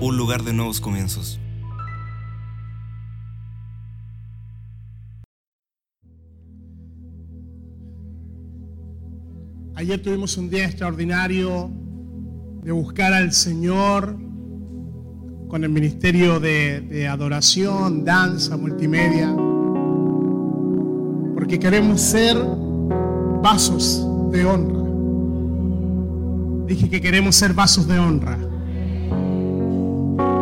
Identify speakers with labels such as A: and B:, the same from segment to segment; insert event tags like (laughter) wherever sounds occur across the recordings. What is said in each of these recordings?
A: un lugar de nuevos comienzos.
B: Ayer tuvimos un día extraordinario de buscar al Señor con el ministerio de, adoración, danza, multimedia, porque queremos ser vasos de honra. Dije que queremos ser vasos de honra.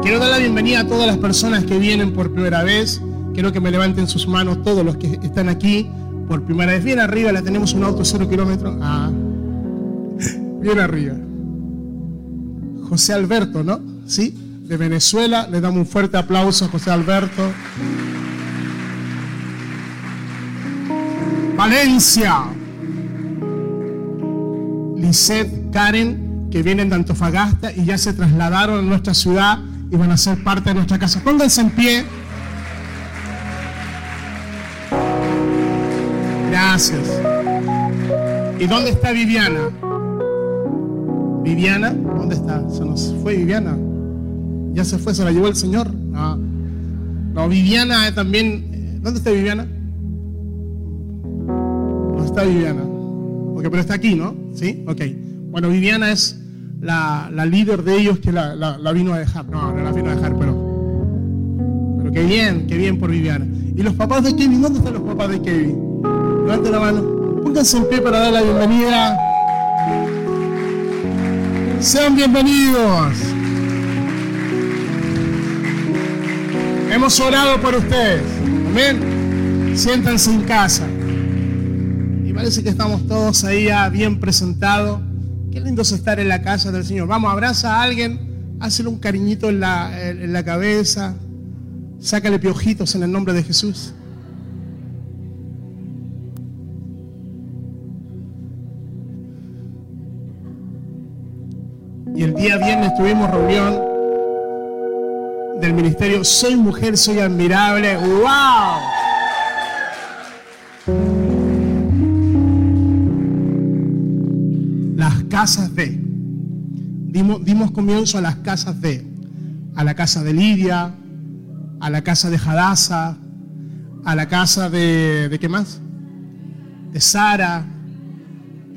B: Quiero dar la bienvenida a todas las personas que vienen por primera vez. Quiero que me levanten sus manos todos los que están aquí por primera vez. Bien arriba, la tenemos un auto cero kilómetros. Ah, bien arriba. José Alberto, ¿no? Sí, de Venezuela. Le damos un fuerte aplauso a José Alberto. Valencia. Lisette, Karen, que vienen de Antofagasta y ya se trasladaron a nuestra ciudad y van a ser parte de nuestra casa. Pónganse en pie. Gracias. ¿Y dónde está Viviana? Viviana, ¿dónde está? Se nos fue Viviana. Ya se fue, se la llevó el Señor. No, no Viviana también. eh, ¿Dónde está Viviana? No está Viviana. Ok, pero está aquí, ¿no? Sí, ok. Bueno, Viviana es la, la líder de ellos que la, la- la vino a dejar. No, no la vino a dejar, pero. Pero qué bien, qué bien por Viviana. ¿Y los papás de Kevin? ¿Dónde están los papás de Kevin? Levanten la mano. Pónganse en pie para dar la bienvenida. Sean bienvenidos. Hemos orado por ustedes. Amén. Siéntanse en casa. Y parece que estamos todos ahí bien presentados. Qué lindo es estar en la casa del Señor. Vamos, abraza a alguien, hazle un cariñito en la, en la cabeza, sácale piojitos en el nombre de Jesús. Y el día viernes tuvimos reunión del ministerio Soy Mujer, Soy Admirable. ¡Wow! Las casas de. Dimos, comienzo a las casas de. A la casa de Lidia, a la casa de Hadassah, a la casa de. ¿De qué más? De Sara.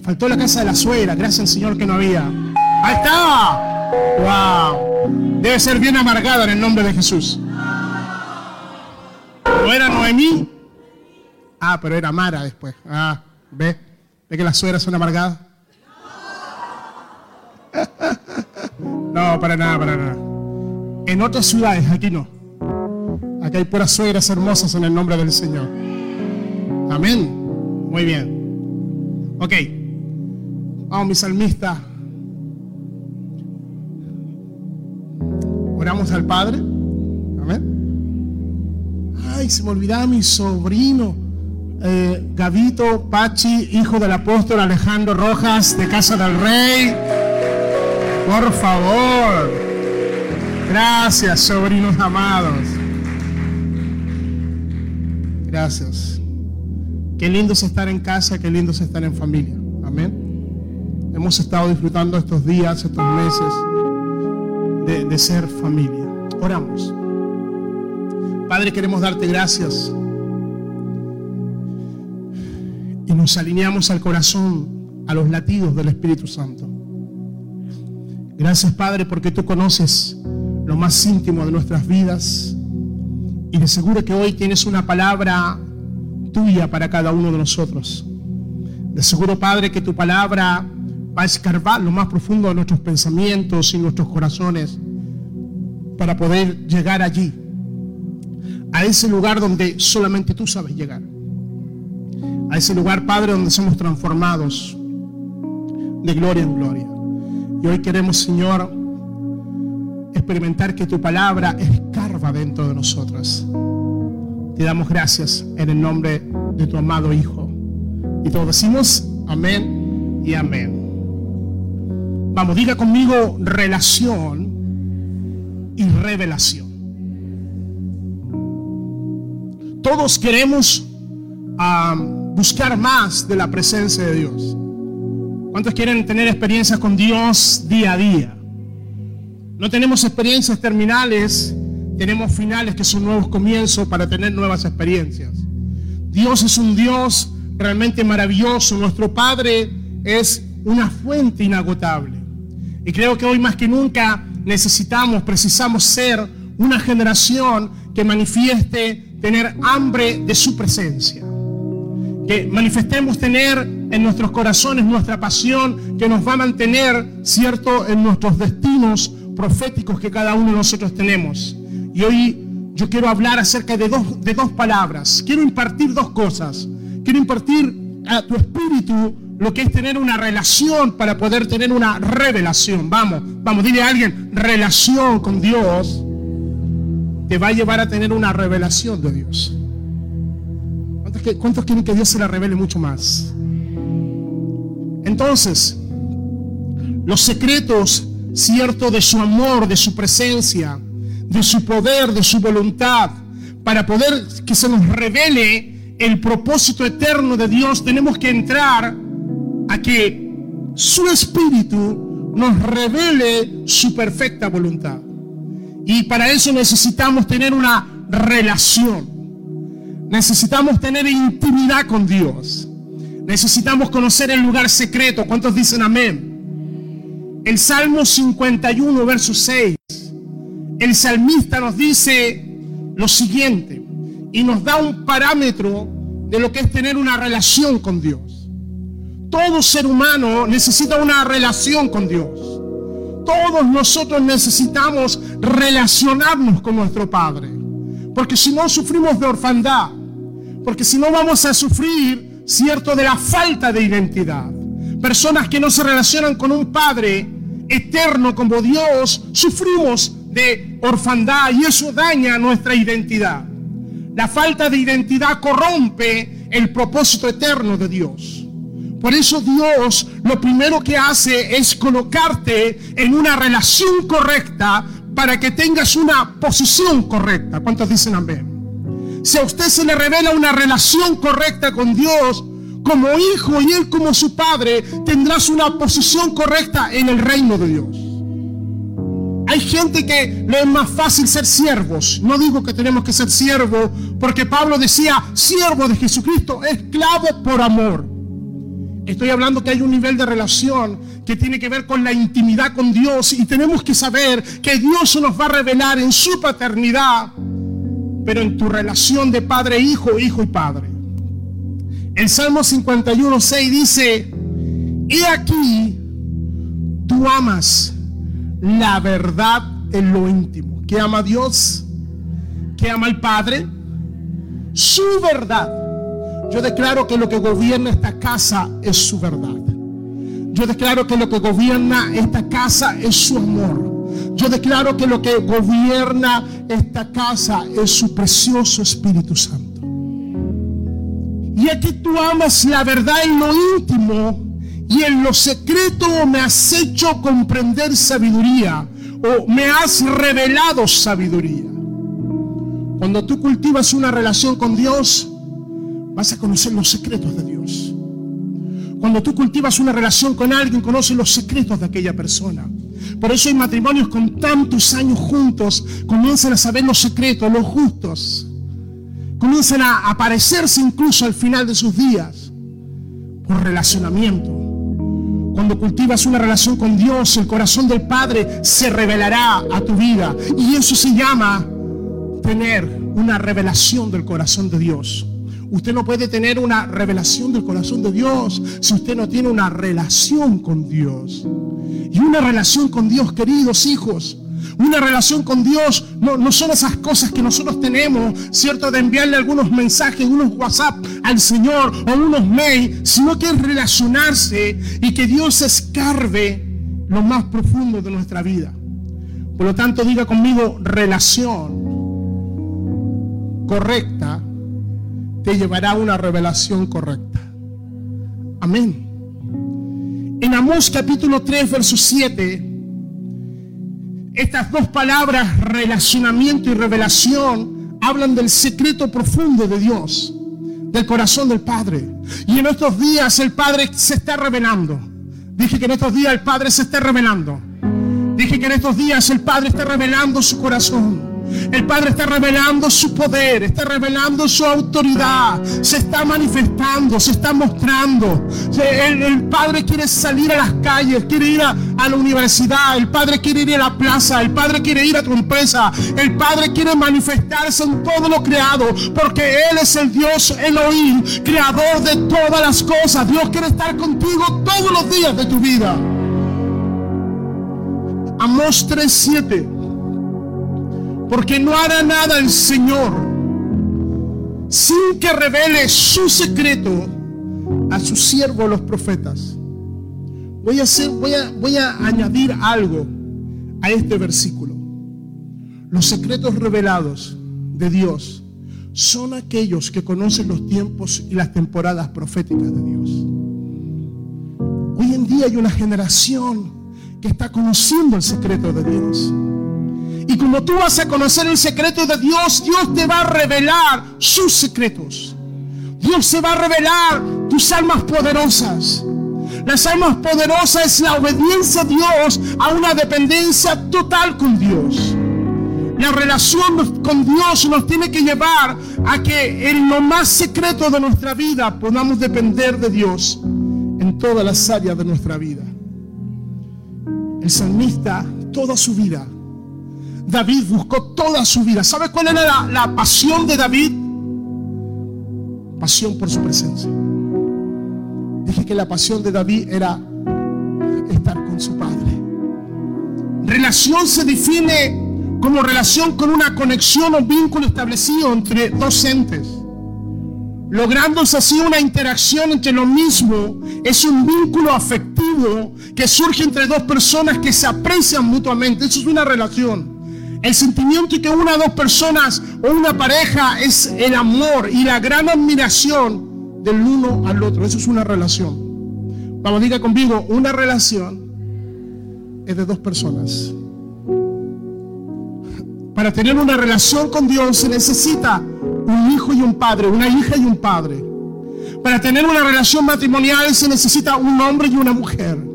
B: Faltó la casa de la suegra, gracias al Señor que no había. ¡Ahí está! ¡Wow! Debe ser bien amargada en el nombre de Jesús. ¿No era Noemí? Ah, pero era Mara después. Ah, ¿ve? ¿Ve que las suegras son amargadas? (laughs) No, para nada, para nada. En otras ciudades, aquí no. Aquí hay puras suegras hermosas en el nombre del Señor. Amén. Muy bien. Ok. Vamos, mi salmista. Oramos al Padre. Amén. Ay, se me olvidaba mi sobrino. eh, Gavito Pachi, hijo del apóstol Alejandro Rojas de Casa del Rey. Por favor. Gracias, sobrinos amados. Gracias. Qué lindo es estar en casa, qué lindo es estar en familia. Amén. Hemos estado disfrutando estos días, estos meses de, ser familia. Oramos. Padre, queremos darte gracias. Y nos alineamos al corazón, a los latidos del Espíritu Santo. Gracias, Padre, porque tú conoces lo más íntimo de nuestras vidas. Y de seguro que hoy tienes una palabra tuya para cada uno de nosotros. De seguro, Padre, que tu palabra a escarbar lo más profundo de nuestros pensamientos y nuestros corazones para poder llegar allí, a ese lugar donde solamente tú sabes llegar. A ese lugar, Padre, donde somos transformados de gloria en gloria. Y hoy queremos, Señor, experimentar que tu palabra escarba dentro de nosotras. Te damos gracias en el nombre de tu amado Hijo. Y todos decimos amén y amén. Vamos, diga conmigo relación y revelación. todos queremos ah, buscar más de la presencia de Dios. ¿Cuántos quieren tener experiencias con Dios día a día? No tenemos experiencias terminales, tenemos finales que son nuevos comienzos para tener nuevas experiencias. Dios es un Dios realmente maravilloso. Nuestro Padre es una fuente inagotable. Y creo que hoy más que nunca necesitamos, precisamos ser una generación que manifieste tener hambre de su presencia. Que manifestemos tener en nuestros corazones nuestra pasión que nos va a mantener, cierto, en nuestros destinos proféticos que cada uno de nosotros tenemos. Y hoy yo quiero hablar acerca de dos, de dos palabras. Quiero impartir dos cosas. Quiero impartir a tu espíritu lo que es tener una relación para poder tener una revelación. Vamos, vamos, dile a alguien, relación con Dios te va a llevar a tener una revelación de Dios. ¿Cuántos, quieren que Dios se la revele mucho más? Entonces, los secretos, cierto, de su amor, de su presencia, de su poder, de su voluntad, para poder que se nos revele el propósito eterno de Dios, tenemos que entrar a que su espíritu nos revele su perfecta voluntad. Y para eso necesitamos tener una relación. Necesitamos tener intimidad con Dios. Necesitamos conocer el lugar secreto. ¿Cuántos dicen amén? El Salmo 51, verso 6. El salmista nos dice lo siguiente y nos da un parámetro de lo que es tener una relación con Dios. Todo ser humano necesita una relación con Dios. Todos nosotros necesitamos relacionarnos con nuestro Padre. Porque si no sufrimos de orfandad. Porque si no vamos a sufrir, cierto, de la falta de identidad. Personas que no se relacionan con un Padre eterno como Dios, sufrimos de orfandad y eso daña nuestra identidad. La falta de identidad corrompe el propósito eterno de Dios. Por eso Dios lo primero que hace es colocarte en una relación correcta para que tengas una posición correcta. ¿Cuántos dicen amén? Si a usted se le revela una relación correcta con Dios, como hijo y él como su padre, tendrás una posición correcta en el reino de Dios. Hay gente que le es más fácil ser siervos. No digo que tenemos que ser siervos, porque Pablo decía, siervo de Jesucristo, esclavo por amor. Estoy hablando que hay un nivel de relación que tiene que ver con la intimidad con Dios y tenemos que saber que Dios nos va a revelar en su paternidad, pero en tu relación de padre, hijo, hijo y padre. El Salmo 51, 6 dice, he aquí, tú amas la verdad en lo íntimo. ¿Qué ama Dios? ¿Qué ama el Padre? Su verdad yo declaro que lo que gobierna esta casa es su verdad. Yo declaro que lo que gobierna esta casa es su amor. Yo declaro que lo que gobierna esta casa es su precioso Espíritu Santo. Y aquí tú amas la verdad en lo íntimo y en lo secreto me has hecho comprender sabiduría o me has revelado sabiduría. Cuando tú cultivas una relación con Dios, vas a conocer los secretos de Dios. Cuando tú cultivas una relación con alguien, conoces los secretos de aquella persona. Por eso hay matrimonios con tantos años juntos, comienzan a saber los secretos, los justos. Comienzan a aparecerse incluso al final de sus días por relacionamiento. Cuando cultivas una relación con Dios, el corazón del Padre se revelará a tu vida. Y eso se llama tener una revelación del corazón de Dios. Usted no puede tener una revelación del corazón de Dios si usted no tiene una relación con Dios. Y una relación con Dios, queridos hijos. Una relación con Dios no, son esas cosas que nosotros tenemos, ¿cierto? De enviarle algunos mensajes, unos WhatsApp al Señor o unos mails, sino que es relacionarse y que Dios escarbe lo más profundo de nuestra vida. Por lo tanto, diga conmigo relación correcta te llevará a una revelación correcta. Amén. En Amós capítulo 3, verso 7, estas dos palabras, relacionamiento y revelación, hablan del secreto profundo de Dios, del corazón del Padre. Y en estos días el Padre se está revelando. Dije que en estos días el Padre se está revelando. Dije que en estos días el Padre está revelando su corazón. El Padre está revelando su poder, está revelando su autoridad, se está manifestando, se está mostrando. El, Padre quiere salir a las calles, quiere ir a, la universidad, el Padre quiere ir a la plaza, el Padre quiere ir a tu empresa, el Padre quiere manifestarse en todo lo creado, porque Él es el Dios Elohim, creador de todas las cosas. Dios quiere estar contigo todos los días de tu vida. Amos 3:7 porque no hará nada el Señor sin que revele su secreto a sus siervos los profetas. Voy a, hacer, voy, a, voy a añadir algo a este versículo. Los secretos revelados de Dios son aquellos que conocen los tiempos y las temporadas proféticas de Dios. Hoy en día hay una generación que está conociendo el secreto de Dios. Y como tú vas a conocer el secreto de Dios, Dios te va a revelar sus secretos. Dios se va a revelar tus almas poderosas. Las almas poderosas es la obediencia a Dios a una dependencia total con Dios. La relación con Dios nos tiene que llevar a que en lo más secreto de nuestra vida podamos depender de Dios en todas las áreas de nuestra vida. El salmista, toda su vida, David buscó toda su vida. ¿Sabes cuál era la, pasión de David? Pasión por su presencia. Dije que la pasión de David era estar con su padre. Relación se define como relación con una conexión o vínculo establecido entre dos entes. Lográndose así una interacción entre lo mismo, es un vínculo afectivo que surge entre dos personas que se aprecian mutuamente. Eso es una relación. El sentimiento que una dos personas o una pareja es el amor y la gran admiración del uno al otro. Eso es una relación. Vamos, diga conmigo, una relación es de dos personas. Para tener una relación con Dios se necesita un hijo y un padre, una hija y un padre. Para tener una relación matrimonial se necesita un hombre y una mujer.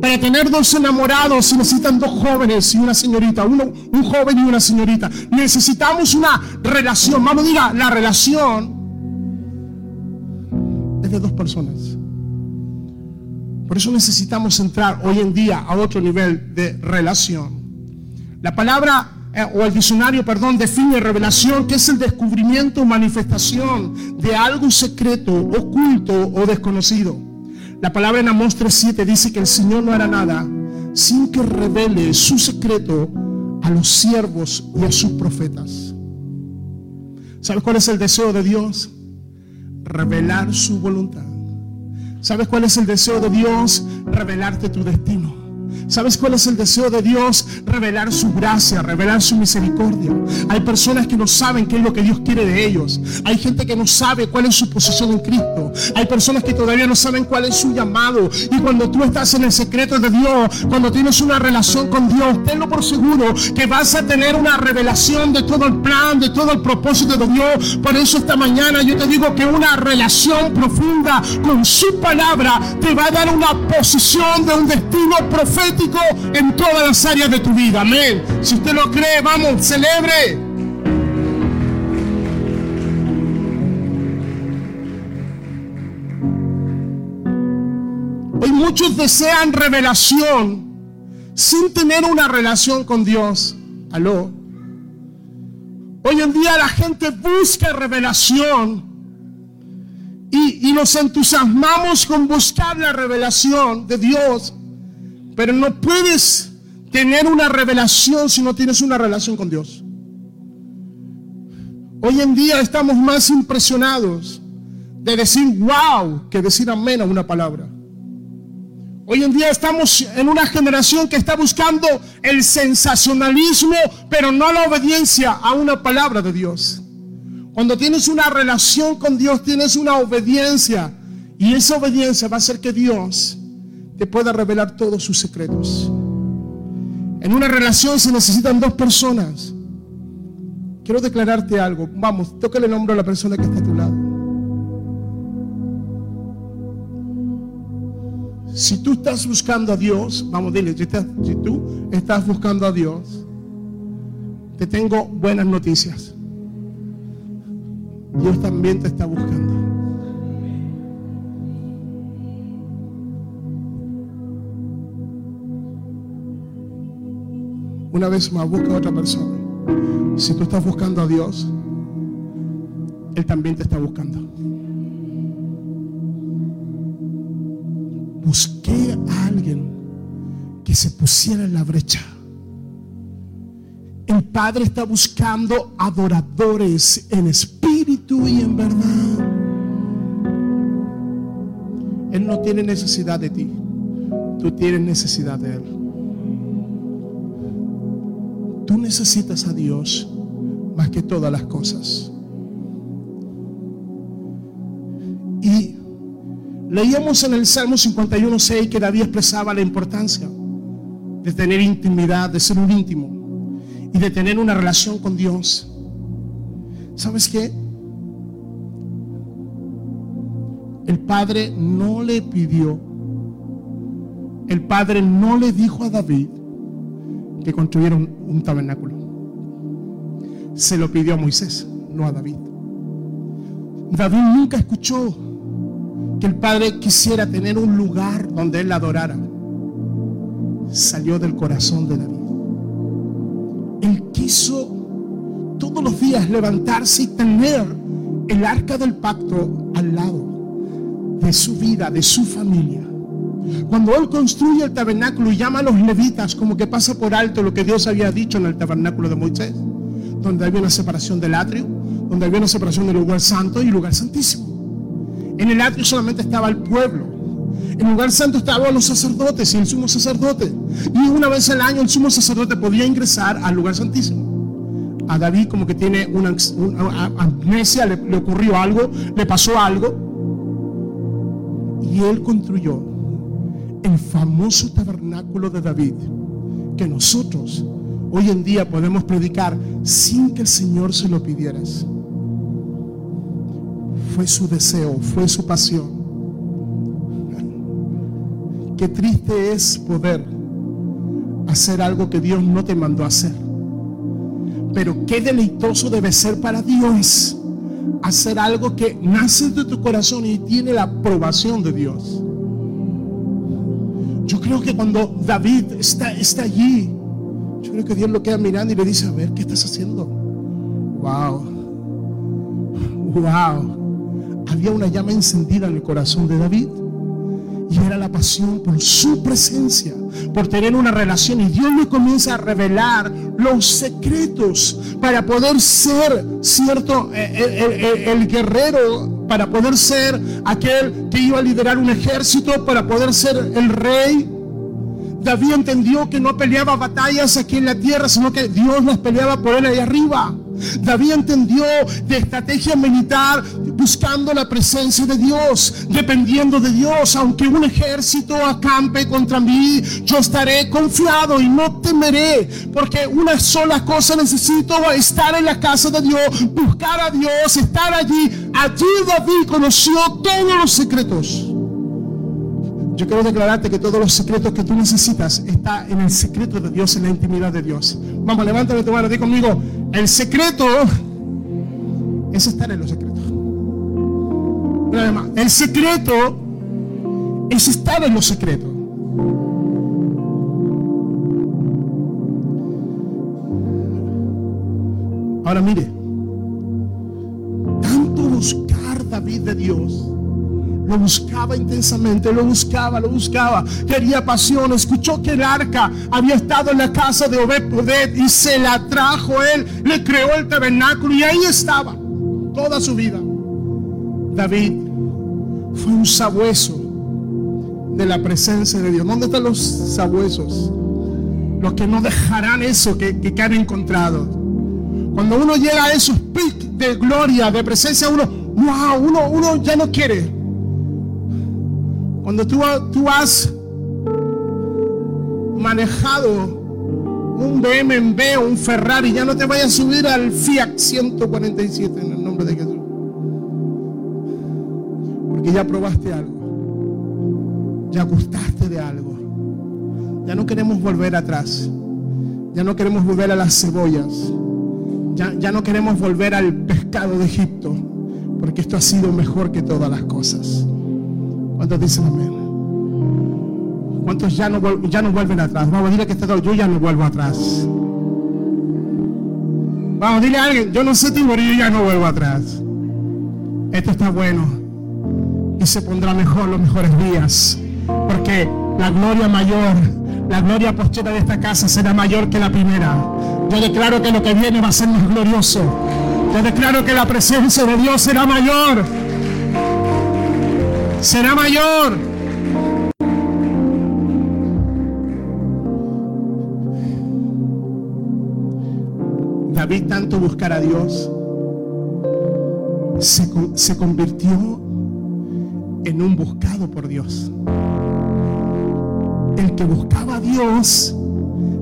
B: Para tener dos enamorados se necesitan dos jóvenes y una señorita, uno, un joven y una señorita. Necesitamos una relación. Vamos, diga, la relación es de dos personas. Por eso necesitamos entrar hoy en día a otro nivel de relación. La palabra eh, o el diccionario, perdón, define revelación, que es el descubrimiento o manifestación de algo secreto, oculto o desconocido. La palabra en Amós 3.7 dice que el Señor no hará nada sin que revele su secreto a los siervos y a sus profetas. ¿Sabes cuál es el deseo de Dios? Revelar su voluntad. ¿Sabes cuál es el deseo de Dios? Revelarte tu destino. ¿Sabes cuál es el deseo de Dios? Revelar su gracia, revelar su misericordia. Hay personas que no saben qué es lo que Dios quiere de ellos. Hay gente que no sabe cuál es su posición en Cristo. Hay personas que todavía no saben cuál es su llamado. Y cuando tú estás en el secreto de Dios, cuando tienes una relación con Dios, tenlo por seguro que vas a tener una revelación de todo el plan, de todo el propósito de Dios. Por eso esta mañana yo te digo que una relación profunda con su palabra te va a dar una posición de un destino profético en todas las áreas de tu vida. Amén. Si usted lo cree, vamos, celebre. Hoy muchos desean revelación sin tener una relación con Dios. Aló. Hoy en día la gente busca revelación y, y, nos entusiasmamos con buscar la revelación de Dios. Pero no puedes tener una revelación si no tienes una relación con Dios. Hoy en día estamos más impresionados de decir wow que decir amén a una palabra. Hoy en día estamos en una generación que está buscando el sensacionalismo, pero no la obediencia a una palabra de Dios. Cuando tienes una relación con Dios, tienes una obediencia. Y esa obediencia va a hacer que Dios te pueda revelar todos sus secretos. En una relación se necesitan dos personas. quiero declararte algo. Vamos, tócale el hombro a la persona que está a tu lado. Si tú estás buscando a Dios, vamos, dile, si, si tú estás buscando a Dios, te tengo buenas noticias. Dios también te está buscando. Una vez más, busca a otra persona. Si tú estás buscando a Dios, Él también te está buscando. Busqué a alguien que se pusiera en la brecha. El Padre está buscando adoradores en espíritu y en verdad. Él no tiene necesidad de ti. Tú tienes necesidad de Él. Tú necesitas a Dios más que todas las cosas. Y leíamos en el Salmo 51.6 que David expresaba la importancia de tener intimidad, de ser un íntimo y de tener una relación con Dios. ¿Sabes qué? El Padre no le pidió, el Padre no le dijo a David que construyera un, tabernáculo. Se lo pidió a Moisés, no a David. David nunca escuchó que el Padre quisiera tener un lugar donde él adorara. Salió del corazón de David. Él quiso todos los días levantarse y tener el arca del pacto al lado de su vida, de su familia. Cuando él construye el tabernáculo y llama a los levitas, como que pasa por alto lo que Dios había dicho en el tabernáculo de Moisés, donde había una separación del atrio, donde había una separación del lugar santo y lugar santísimo. En el atrio solamente estaba el pueblo. En el lugar santo estaban los sacerdotes y el sumo sacerdote. Y una vez al año el sumo sacerdote podía ingresar al lugar santísimo. A David como que tiene una, una amnesia, le ocurrió algo, le pasó algo. Y él construyó el famoso tabernáculo de David que nosotros hoy en día podemos predicar sin que el Señor se lo pidieras. Fue su deseo, fue su pasión. Qué triste es poder hacer algo que Dios no te mandó a hacer. Pero qué deleitoso debe ser para Dios hacer algo que nace de tu corazón y tiene la aprobación de Dios. Creo que cuando David está, está allí, yo creo que Dios lo queda mirando y le dice, a ver, ¿qué estás haciendo? Wow. Wow. Había una llama encendida en el corazón de David. Y era la pasión por su presencia, por tener una relación. Y Dios le comienza a revelar los secretos para poder ser, ¿cierto? El, el, el, el, guerrero, para poder ser aquel que iba a liderar un ejército, para poder ser el rey. David entendió que no peleaba batallas aquí en la tierra, sino que Dios las peleaba por él ahí arriba. David entendió de estrategia militar buscando la presencia de Dios, dependiendo de Dios. Aunque un ejército acampe contra mí, yo estaré confiado y no temeré, porque una sola cosa necesito, estar en la casa de Dios, buscar a Dios, estar allí. Allí David conoció todos los secretos. Yo quiero declararte que todos los secretos que tú necesitas está en el secreto de Dios, en la intimidad de Dios. Vamos, levántame tu mano, di conmigo. El secreto es estar en los secretos. Una el secreto es estar en los secretos. Ahora mire, tanto buscar David de Dios lo buscaba intensamente, lo buscaba, lo buscaba. Quería pasión. Escuchó que el arca había estado en la casa de Obed y se la trajo él. Le creó el tabernáculo y ahí estaba toda su vida. David fue un sabueso de la presencia de Dios. ¿Dónde están los sabuesos? Los que no dejarán eso que, que, que han encontrado. Cuando uno llega a esos picos de gloria, de presencia, uno, wow, uno, uno ya no quiere. Cuando tú, tú has manejado un BMW un Ferrari, ya no te vayas a subir al Fiat 147 en el nombre de Jesús. Porque ya probaste algo, ya gustaste de algo, ya no queremos volver atrás, ya no queremos volver a las cebollas, ya, ya no queremos volver al pescado de Egipto, porque esto ha sido mejor que todas las cosas. ¿Cuántos dicen amén? ¿Cuántos ya no, ya no vuelven atrás? Vamos, dile que está yo ya no vuelvo atrás. Vamos, dile a alguien, yo no sé tú, pero yo ya no vuelvo atrás. Esto está bueno. Y se pondrá mejor los mejores días. Porque la gloria mayor, la gloria postera de esta casa será mayor que la primera. Yo declaro que lo que viene va a ser más glorioso. Yo declaro que la presencia de Dios será mayor. Será mayor. David tanto buscar a Dios se, se convirtió en un buscado por Dios. El que buscaba a Dios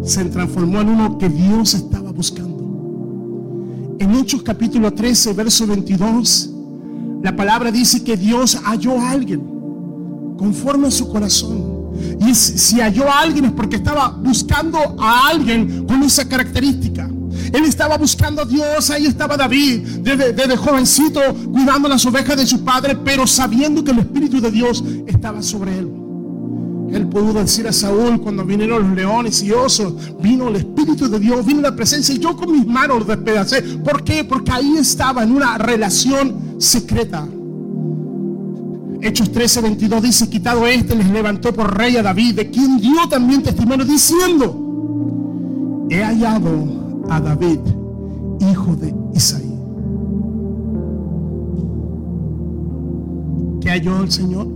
B: se transformó en uno que Dios estaba buscando. En Hechos capítulo 13, verso 22, la palabra dice que Dios halló a alguien conforme a su corazón. Y si halló a alguien es porque estaba buscando a alguien con esa característica. Él estaba buscando a Dios, ahí estaba David, desde, desde jovencito, cuidando las ovejas de su padre, pero sabiendo que el Espíritu de Dios estaba sobre él. Él pudo decir a Saúl cuando vinieron los leones y osos, vino el Espíritu de Dios, vino la presencia y yo con mis manos los despedacé. ¿Por qué? Porque ahí estaba en una relación secreta. Hechos 13, 22 dice, quitado este, les levantó por rey a David, de quien dio también testimonio diciendo, he hallado a David, hijo de Isaí. ¿Qué halló el Señor?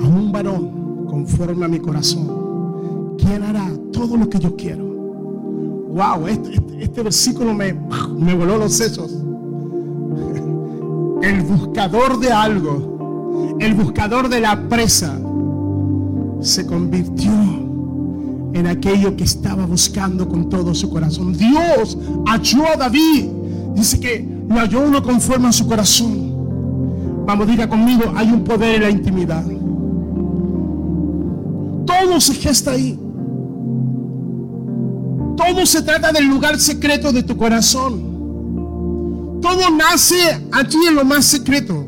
B: A un varón conforme a mi corazón, quien hará todo lo que yo quiero. Wow, este, este- este versículo me, me voló los sesos el buscador de algo, el buscador de la presa, se convirtió en aquello que estaba buscando con todo su corazón. Dios halló a David. Dice que lo halló uno conforme a su corazón. Vamos, diga conmigo, hay un poder en la intimidad. Todo se gesta ahí. Todo se trata del lugar secreto de tu corazón. Todo nace allí en lo más secreto.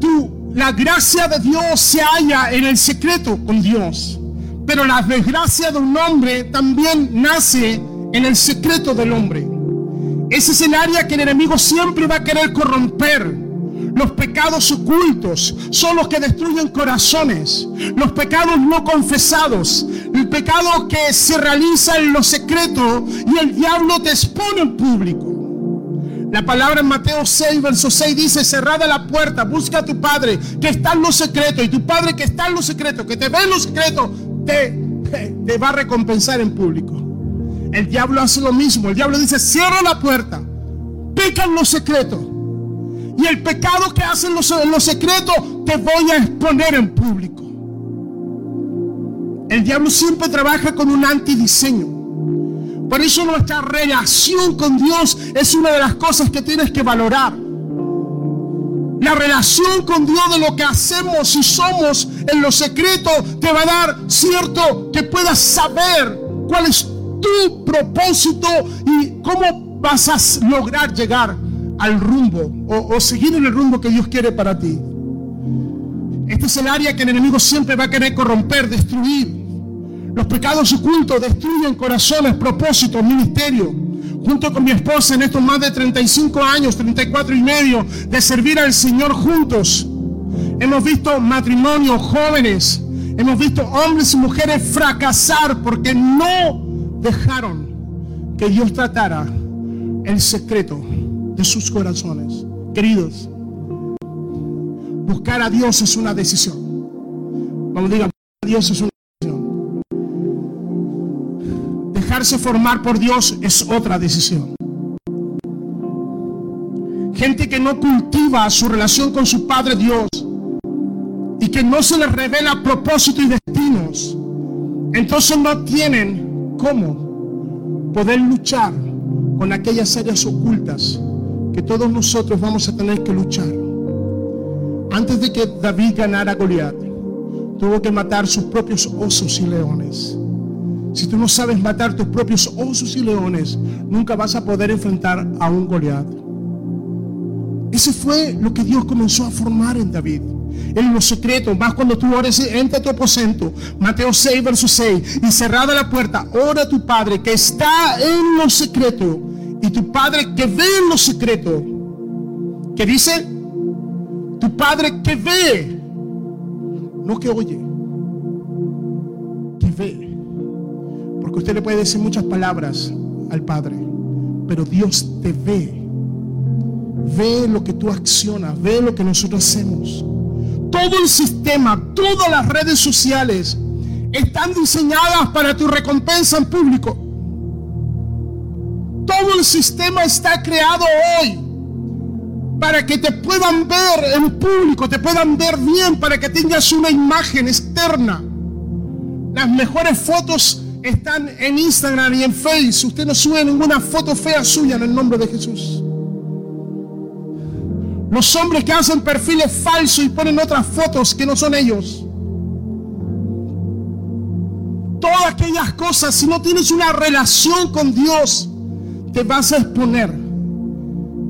B: Tú, la gracia de Dios se halla en el secreto con Dios. Pero la desgracia de un hombre también nace en el secreto del hombre. Ese es el área que el enemigo siempre va a querer corromper. Los pecados ocultos son los que destruyen corazones. Los pecados no confesados. El pecado que se realiza en lo secreto y el diablo te expone en público. La palabra en Mateo 6, verso 6 dice, cerrada la puerta, busca a tu Padre que está en lo secreto. Y tu Padre que está en lo secreto, que te ve en lo secreto, te, te- va a recompensar en público. El diablo hace lo mismo. El diablo dice, cierra la puerta, peca en lo secreto. Y el pecado que hace en lo, en lo secreto te voy a exponer en público. El diablo siempre trabaja con un antidiseño. Por eso nuestra relación con Dios es una de las cosas que tienes que valorar. La relación con Dios de lo que hacemos y somos en lo secreto te va a dar cierto que puedas saber cuál es tu propósito y cómo vas a lograr llegar al rumbo o, seguir en el rumbo que Dios quiere para ti. Este es el área que el enemigo siempre va a querer corromper, destruir. Los pecados ocultos destruyen corazones, propósitos, ministerio. Junto con mi esposa en estos más de 35 años, 34 y medio, de servir al Señor juntos. Hemos visto matrimonios jóvenes, hemos visto hombres y mujeres fracasar porque no dejaron que Dios tratara el secreto de sus corazones. Queridos, buscar a Dios es una decisión. Vamos, diga, buscar a Dios es una decisión. Dejarse formar por Dios es otra decisión. Gente que no cultiva su relación con su Padre Dios y que no se les revela propósito y destinos entonces no tienen cómo poder luchar con aquellas áreas ocultas que todos nosotros vamos a tener que luchar. Antes de que David ganara a Goliat, tuvo que matar sus propios osos y leones. Si tú no sabes matar tus propios osos y leones, nunca vas a poder enfrentar a un Goliat. Ese fue lo que Dios comenzó a formar en David. En lo secreto, más cuando tú ores, entra a tu aposento. Mateo 6, verso 6. Y cerrada la puerta, ora a tu Padre que está en lo secreto. Y tu Padre que ve en lo secreto. ¿Qué dice? Tu Padre que ve. No que oye. Que ve. Porque usted le puede decir muchas palabras al Padre. Pero Dios te ve ve lo que tú accionas, ve lo que nosotros hacemos. Todo el sistema, todas las redes sociales están diseñadas para tu recompensa en público. Todo el sistema está creado hoy para que te puedan ver en público, te puedan ver bien, para que tengas una imagen externa. Las mejores fotos están en Instagram y en Facebook. Usted no sube ninguna foto fea suya en el nombre de Jesús. Los hombres que hacen perfiles falsos y ponen otras fotos que no son ellos. Todas aquellas cosas, si no tienes una relación con Dios, te vas a exponer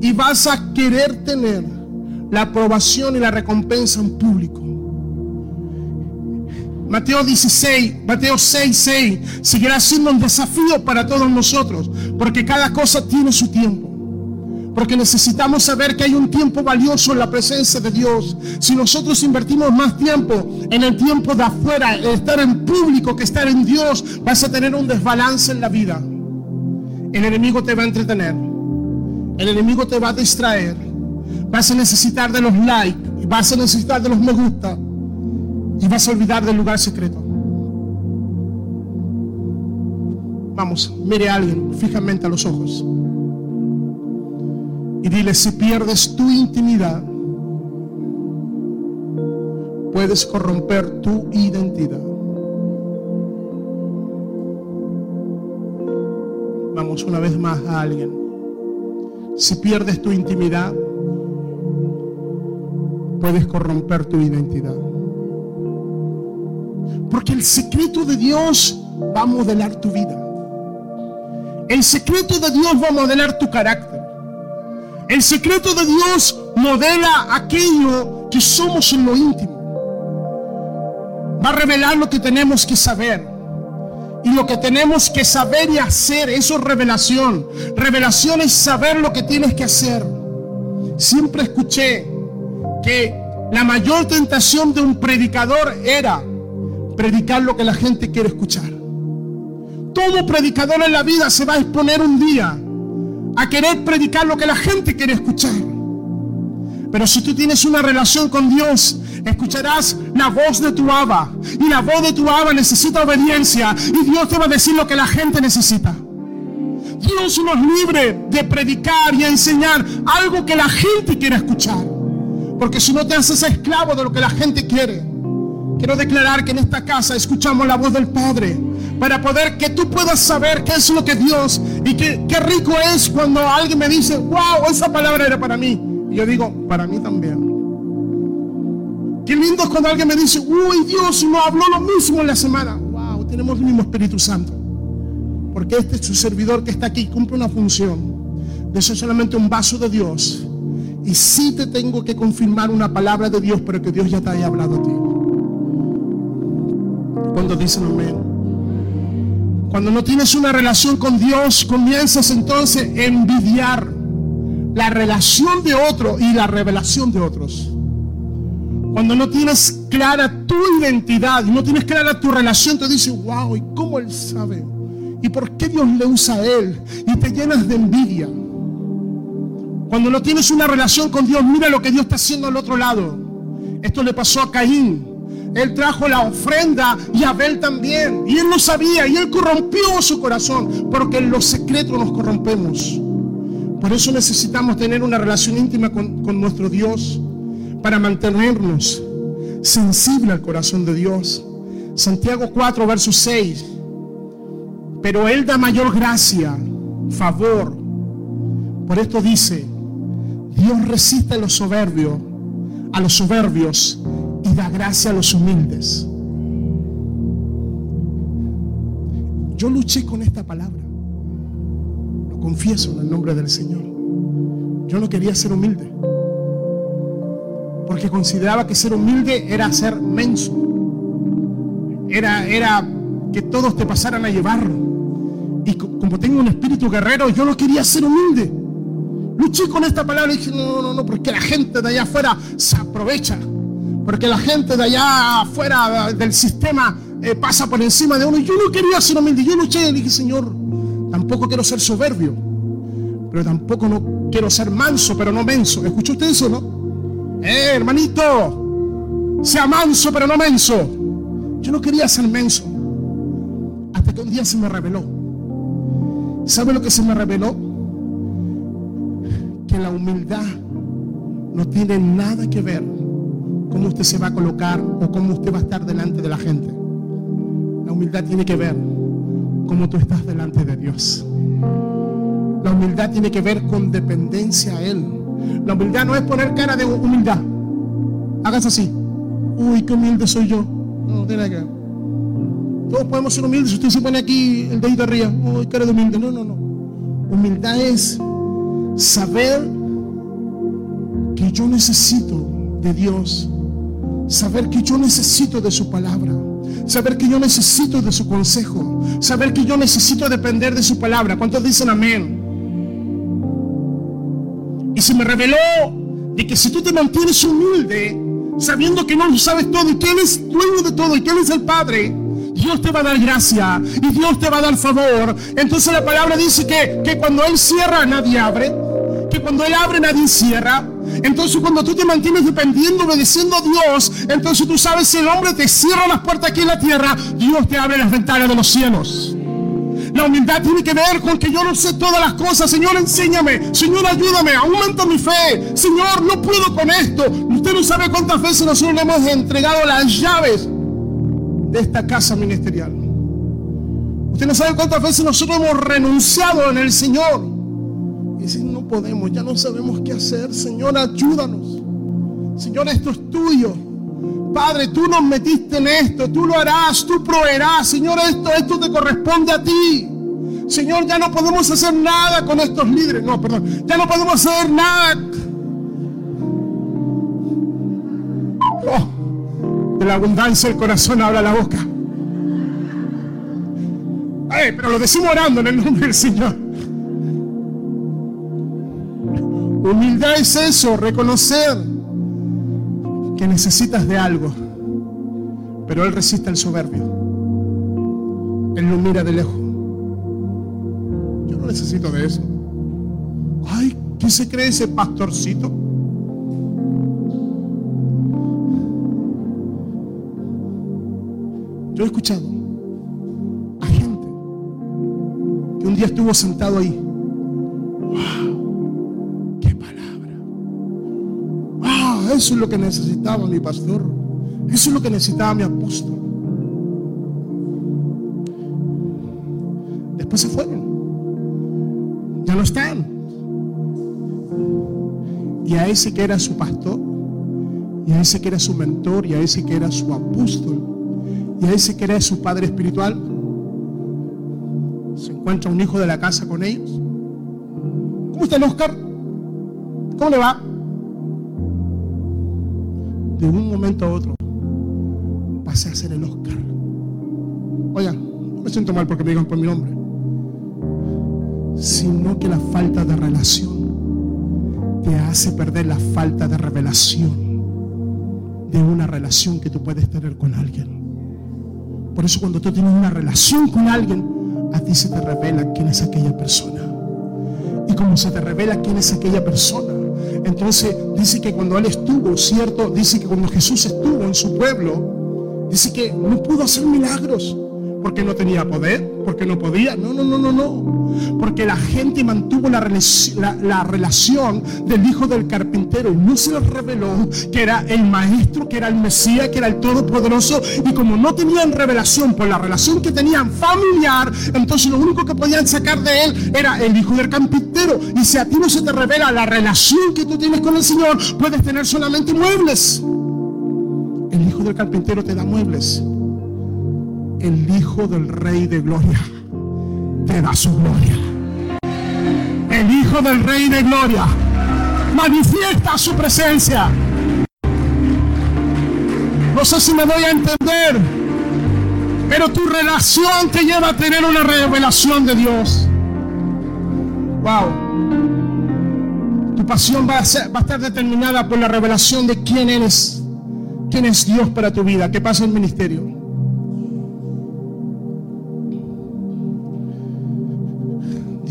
B: y vas a querer tener la aprobación y la recompensa en público. Mateo 16, Mateo 6, 6 seguirá siendo un desafío para todos nosotros, porque cada cosa tiene su tiempo. Porque necesitamos saber que hay un tiempo valioso en la presencia de Dios. Si nosotros invertimos más tiempo en el tiempo de afuera, estar en público que estar en Dios, vas a tener un desbalance en la vida. El enemigo te va a entretener. El enemigo te va a distraer. Vas a necesitar de los likes. Vas a necesitar de los me gusta. Y vas a olvidar del lugar secreto. Vamos, mire a alguien fijamente a los ojos. Y dile, si pierdes tu intimidad, puedes corromper tu identidad. Una vez más a alguien. Si pierdes tu intimidad, puedes corromper tu identidad. Porque el secreto de Dios va a modelar tu vida. El secreto de Dios va a modelar tu carácter. El secreto de Dios modela aquello que somos en lo íntimo. Va a revelar lo que tenemos que saber. Y lo que tenemos que saber y hacer, eso es revelación. Revelación es saber lo que tienes que hacer. Siempre escuché que la mayor tentación de un predicador era predicar lo que la gente quiere escuchar. Todo predicador en la vida se va a exponer un día a querer predicar lo que la gente quiere escuchar. Pero si tú tienes una relación con Dios, escucharás la voz de tu Abba. Y la voz de tu Abba necesita obediencia. Y Dios te va a decir lo que la gente necesita. Dios nos libre de predicar y enseñar algo que la gente quiere escuchar. Porque si no te haces esclavo de lo que la gente quiere. Quiero declarar que en esta casa escuchamos la voz del Padre para poder que tú puedas saber qué es lo que Dios y qué, qué rico es cuando alguien me dice, wow, esa palabra era para mí. Y yo digo, para mí también. Qué lindo es cuando alguien me dice, uy, Dios no habló lo mismo en la semana. Wow, tenemos el mismo Espíritu Santo. Porque este es su servidor que está aquí, cumple una función de ser solamente un vaso de Dios. Y sí te tengo que confirmar una palabra de Dios, pero que Dios ya te haya hablado a ti. Cuando dicen amén. Cuando no tienes una relación con Dios, comienzas entonces a envidiar la relación de otro y la revelación de otros. Cuando no tienes clara tu identidad y no tienes clara tu relación, te dices, wow, ¿y cómo él sabe? ¿Y por qué Dios le usa a él? Y te llenas de envidia. Cuando no tienes una relación con Dios, mira lo que Dios está haciendo al otro lado. Esto le pasó a Caín. Él trajo la ofrenda y Abel también. Y él lo sabía y él corrompió su corazón. Porque en los secretos nos corrompemos. Por eso necesitamos tener una relación íntima con, con nuestro Dios. Para mantenernos sensibles al corazón de Dios. Santiago 4, verso 6. Pero Él da mayor gracia, favor. Por esto dice, Dios resiste a los soberbios, a los soberbios y da gracia a los humildes. Yo luché con esta palabra. Lo confieso en el nombre del Señor. Yo no quería ser humilde. Porque consideraba que ser humilde era ser menso. Era, era que todos te pasaran a llevarlo. Y como tengo un espíritu guerrero, yo no quería ser humilde. Luché con esta palabra y dije, no, no, no, porque la gente de allá afuera se aprovecha. Porque la gente de allá afuera del sistema eh, pasa por encima de uno. Yo no quería ser humilde. Yo luché y dije, Señor, tampoco quiero ser soberbio. Pero tampoco no quiero ser manso, pero no menso. ¿Escuchó usted eso, no? Eh, hermanito, sea manso, pero no menso. Yo no quería ser menso. Hasta que un día se me reveló. ¿Sabe lo que se me reveló? Que la humildad no tiene nada que ver cómo usted se va a colocar o cómo usted va a estar delante de la gente. La humildad tiene que ver cómo tú estás delante de Dios. La humildad tiene que ver con dependencia a Él. La humildad no es poner cara de humildad. Hagas así. Uy, qué humilde soy yo. No, tiene que. Todos podemos ser humildes. Usted se pone aquí el dedito arriba, uy, cara de humilde. No, no, no. Humildad es saber que yo necesito de Dios. Saber que yo necesito de su palabra. Saber que yo necesito de su consejo. Saber que yo necesito depender de su palabra. ¿Cuántos dicen amén? Se me reveló de que si tú te mantienes humilde, sabiendo que no lo sabes todo y que Él es dueño de todo y que Él es el Padre, Dios te va a dar gracia y Dios te va a dar favor. Entonces la palabra dice que, que cuando Él cierra, nadie abre. Que cuando Él abre, nadie cierra. Entonces cuando tú te mantienes dependiendo, obedeciendo a Dios, entonces tú sabes si el hombre te cierra las puertas aquí en la tierra, Dios te abre las ventanas de los cielos. La humildad tiene que ver con que yo no sé todas las cosas. Señor, enséñame. Señor, ayúdame. Aumenta mi fe. Señor, no puedo con esto. Usted no sabe cuántas veces nosotros le hemos entregado las llaves de esta casa ministerial. Usted no sabe cuántas veces nosotros hemos renunciado en el Señor. Y si no podemos, ya no sabemos qué hacer. Señor, ayúdanos. Señor, esto es tuyo. Padre, tú nos metiste en esto, tú lo harás, tú proveerás. Señor, esto, esto te corresponde a ti. Señor, ya no podemos hacer nada con estos líderes. No, perdón. Ya no podemos hacer nada. Oh, de la abundancia el corazón habla la boca. Pero lo decimos orando en el nombre del Señor. Humildad es eso, reconocer que necesitas de algo, pero Él resiste al soberbio. Él lo mira de lejos. Yo no necesito de eso. Ay, ¿qué se cree ese pastorcito? Yo he escuchado a gente que un día estuvo sentado ahí. Eso es lo que necesitaba mi pastor. Eso es lo que necesitaba mi apóstol. Después se fueron. Ya no están. Y a ese que era su pastor, y a ese que era su mentor, y a ese que era su apóstol, y a ese que era su padre espiritual, se encuentra un hijo de la casa con ellos. ¿Cómo está el Oscar? ¿Cómo le va? De un momento a otro pasé a ser el Oscar. Oigan, no me siento mal porque me digan por mi nombre, sino que la falta de relación te hace perder la falta de revelación de una relación que tú puedes tener con alguien. Por eso cuando tú tienes una relación con alguien, a ti se te revela quién es aquella persona. Y como se te revela quién es aquella persona, entonces dice que cuando Él estuvo, ¿cierto? Dice que cuando Jesús estuvo en su pueblo, dice que no pudo hacer milagros. Porque no tenía poder, porque no podía. No, no, no, no, no. Porque la gente mantuvo la, relac- la- la relación del hijo del carpintero no se les reveló que era el maestro, que era el Mesías, que era el Todopoderoso. Y como no tenían revelación por la relación que tenían familiar, entonces lo único que podían sacar de él era el hijo del carpintero. Y si a ti no se te revela la relación que tú tienes con el Señor, puedes tener solamente muebles. El hijo del carpintero te da muebles. El hijo del rey de gloria te da su gloria. El hijo del rey de gloria manifiesta su presencia. No sé si me doy a entender, pero tu relación te lleva a tener una revelación de Dios. Wow. Tu pasión va a, ser- va a estar determinada por la revelación de quién eres, quién es Dios para tu vida, qué pasa en el ministerio.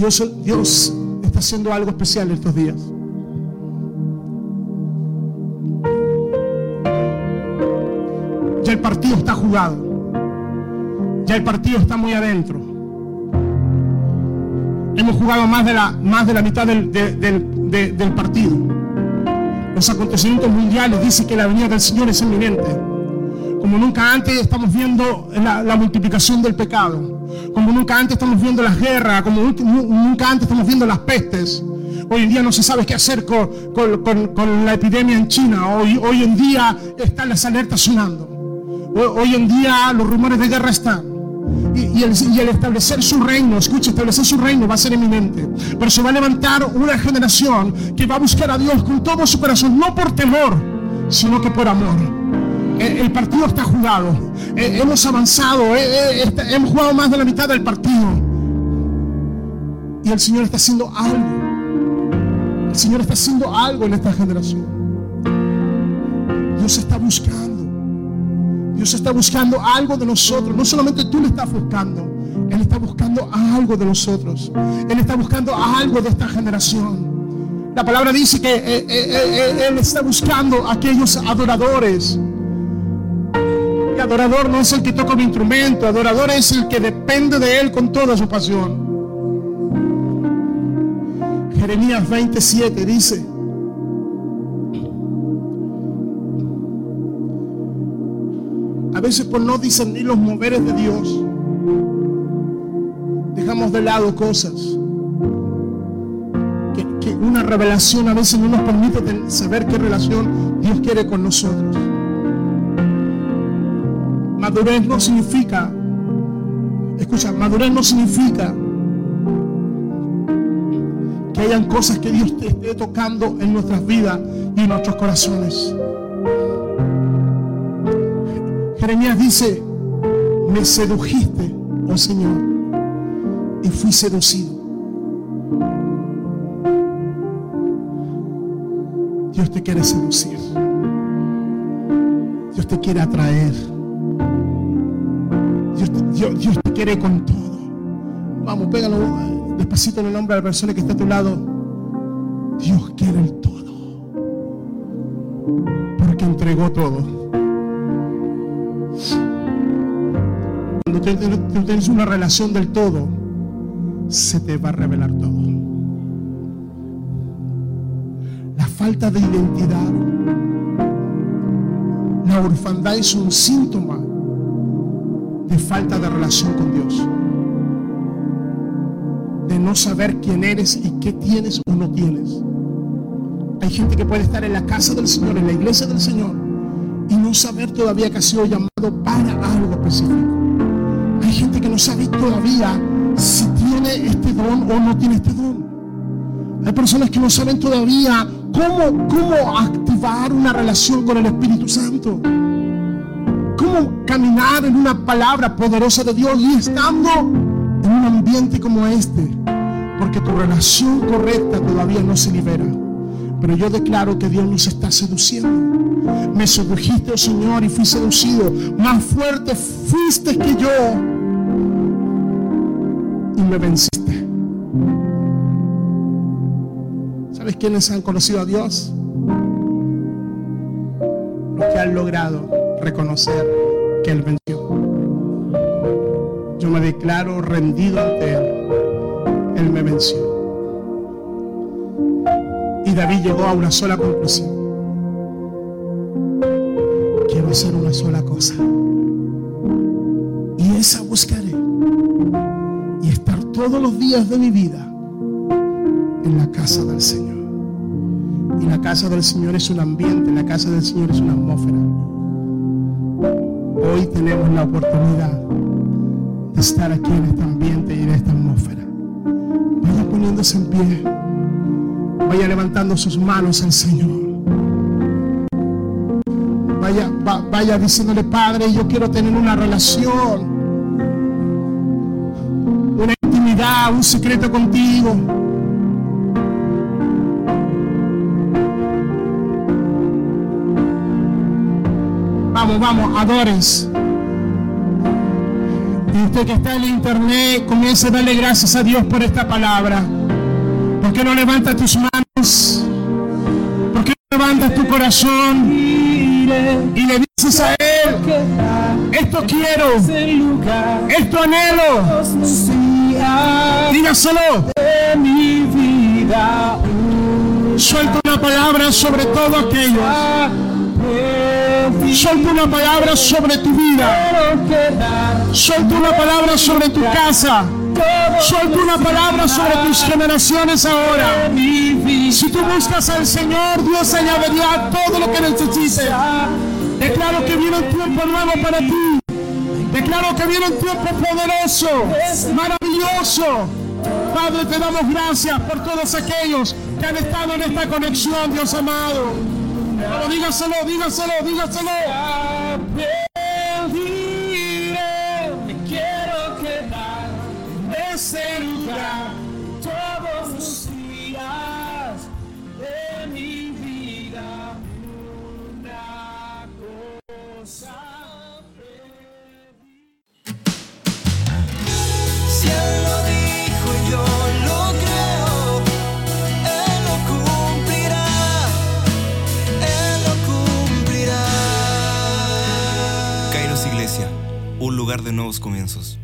B: Dios, está haciendo algo especial estos días. Ya el partido está jugado. Ya el partido está muy adentro. Hemos jugado más de la, más de la mitad del, de- del- de- del partido. Los acontecimientos mundiales dicen que la venida del Señor es inminente. Como nunca antes estamos viendo la, la multiplicación del pecado. Como nunca antes estamos viendo las guerras. Como nu- nu- nunca antes estamos viendo las pestes. Hoy en día no se sabe qué hacer con, con- con- con la epidemia en China. Hoy, hoy en día están las alertas sonando. Hoy, hoy en día los rumores de guerra están. Y, y el, y el establecer su reino, escucha, establecer su reino va a ser eminente. Pero se va a levantar una generación que va a buscar a Dios con todo su corazón, no por temor, sino que por amor. Eh, El partido está jugado. Eh, Hemos avanzado. eh, Hemos jugado más de la mitad del partido. Y el Señor está haciendo algo. El Señor está haciendo algo en esta generación. Dios está buscando. Dios está buscando algo de nosotros. No solamente tú le estás buscando. Él está buscando algo de nosotros. Él está buscando algo de esta generación. La palabra dice que Él está buscando aquellos adoradores. Adorador no es el que toca un instrumento. Adorador es el que depende de Él con toda su pasión. Jeremías 27 dice. A veces por no discernir los moveres de Dios, dejamos de lado cosas. Que, que una revelación a veces no nos permite saber qué relación Dios quiere con nosotros. Madurez no significa, escucha, madurez no significa que hayan cosas que Dios te esté tocando en nuestras vidas y en nuestros corazones. Jeremías dice, me sedujiste, oh Señor, y fui seducido. Dios te quiere seducir. Dios te quiere atraer. Dios te, quiere con todo. Vamos, pégalo despacito en el nombre de la persona que está a tu lado. Dios quiere el todo. Porque entregó todo. Cuando tú tienes una relación del todo, se te va a revelar todo. La falta de identidad, la orfandad es un síntoma de falta de relación con Dios. De no saber quién eres y qué tienes o no tienes. Hay gente que puede estar en la casa del Señor, en la iglesia del Señor, y no saber todavía que ha sido llamado para algo específico. Hay gente que no sabe todavía si tiene este don o no tiene este don. Hay personas que no saben todavía cómo, cómo activar una relación con el Espíritu Santo. Caminar en una palabra poderosa de Dios y estando en un ambiente como este. Porque tu relación correcta todavía no se libera. Pero yo declaro que Dios nos está seduciendo. Me sedujiste, oh Señor, y fui seducido. Más fuerte fuiste que yo. Y me venciste. ¿Sabes quiénes han conocido a Dios? Los que han logrado reconocer que Él venció. me declaro rendido ante Él, Él me venció. Y David llegó a una sola conclusión. Quiero hacer una sola cosa. Y esa buscaré. Y estar todos los días de mi vida en la casa del Señor. Y la casa del Señor es un ambiente, la casa del Señor es una atmósfera. Hoy tenemos la oportunidad de estar aquí en este ambiente y en esta atmósfera. Vaya poniéndose en pie. Vaya levantando sus manos al Señor. Vaya, va- vaya diciéndole, Padre, yo quiero tener una relación, una intimidad, un secreto contigo. Vamos, adores. Y usted que está en el internet, comience a darle gracias a Dios por esta palabra. ¿Por qué no levantas tus manos? ¿Por qué no levantas tu corazón? Y le dices a Él, esto quiero, esto anhelo. Dígaselo. Suelta una palabra sobre todo aquello. Suelta una palabra sobre tu vida. Suelta una palabra sobre tu casa. Suelta una palabra sobre tus generaciones ahora. Si tú buscas al Señor, Dios añadirá todo lo que necesites. Declaro que viene un tiempo nuevo para ti. Declaro que viene un tiempo poderoso, maravilloso. Padre, te damos gracias por todos aquellos que han estado en esta conexión, Dios amado. Pero dígaselo, dígaselo, dígaselo.
A: De nuevos comienzos.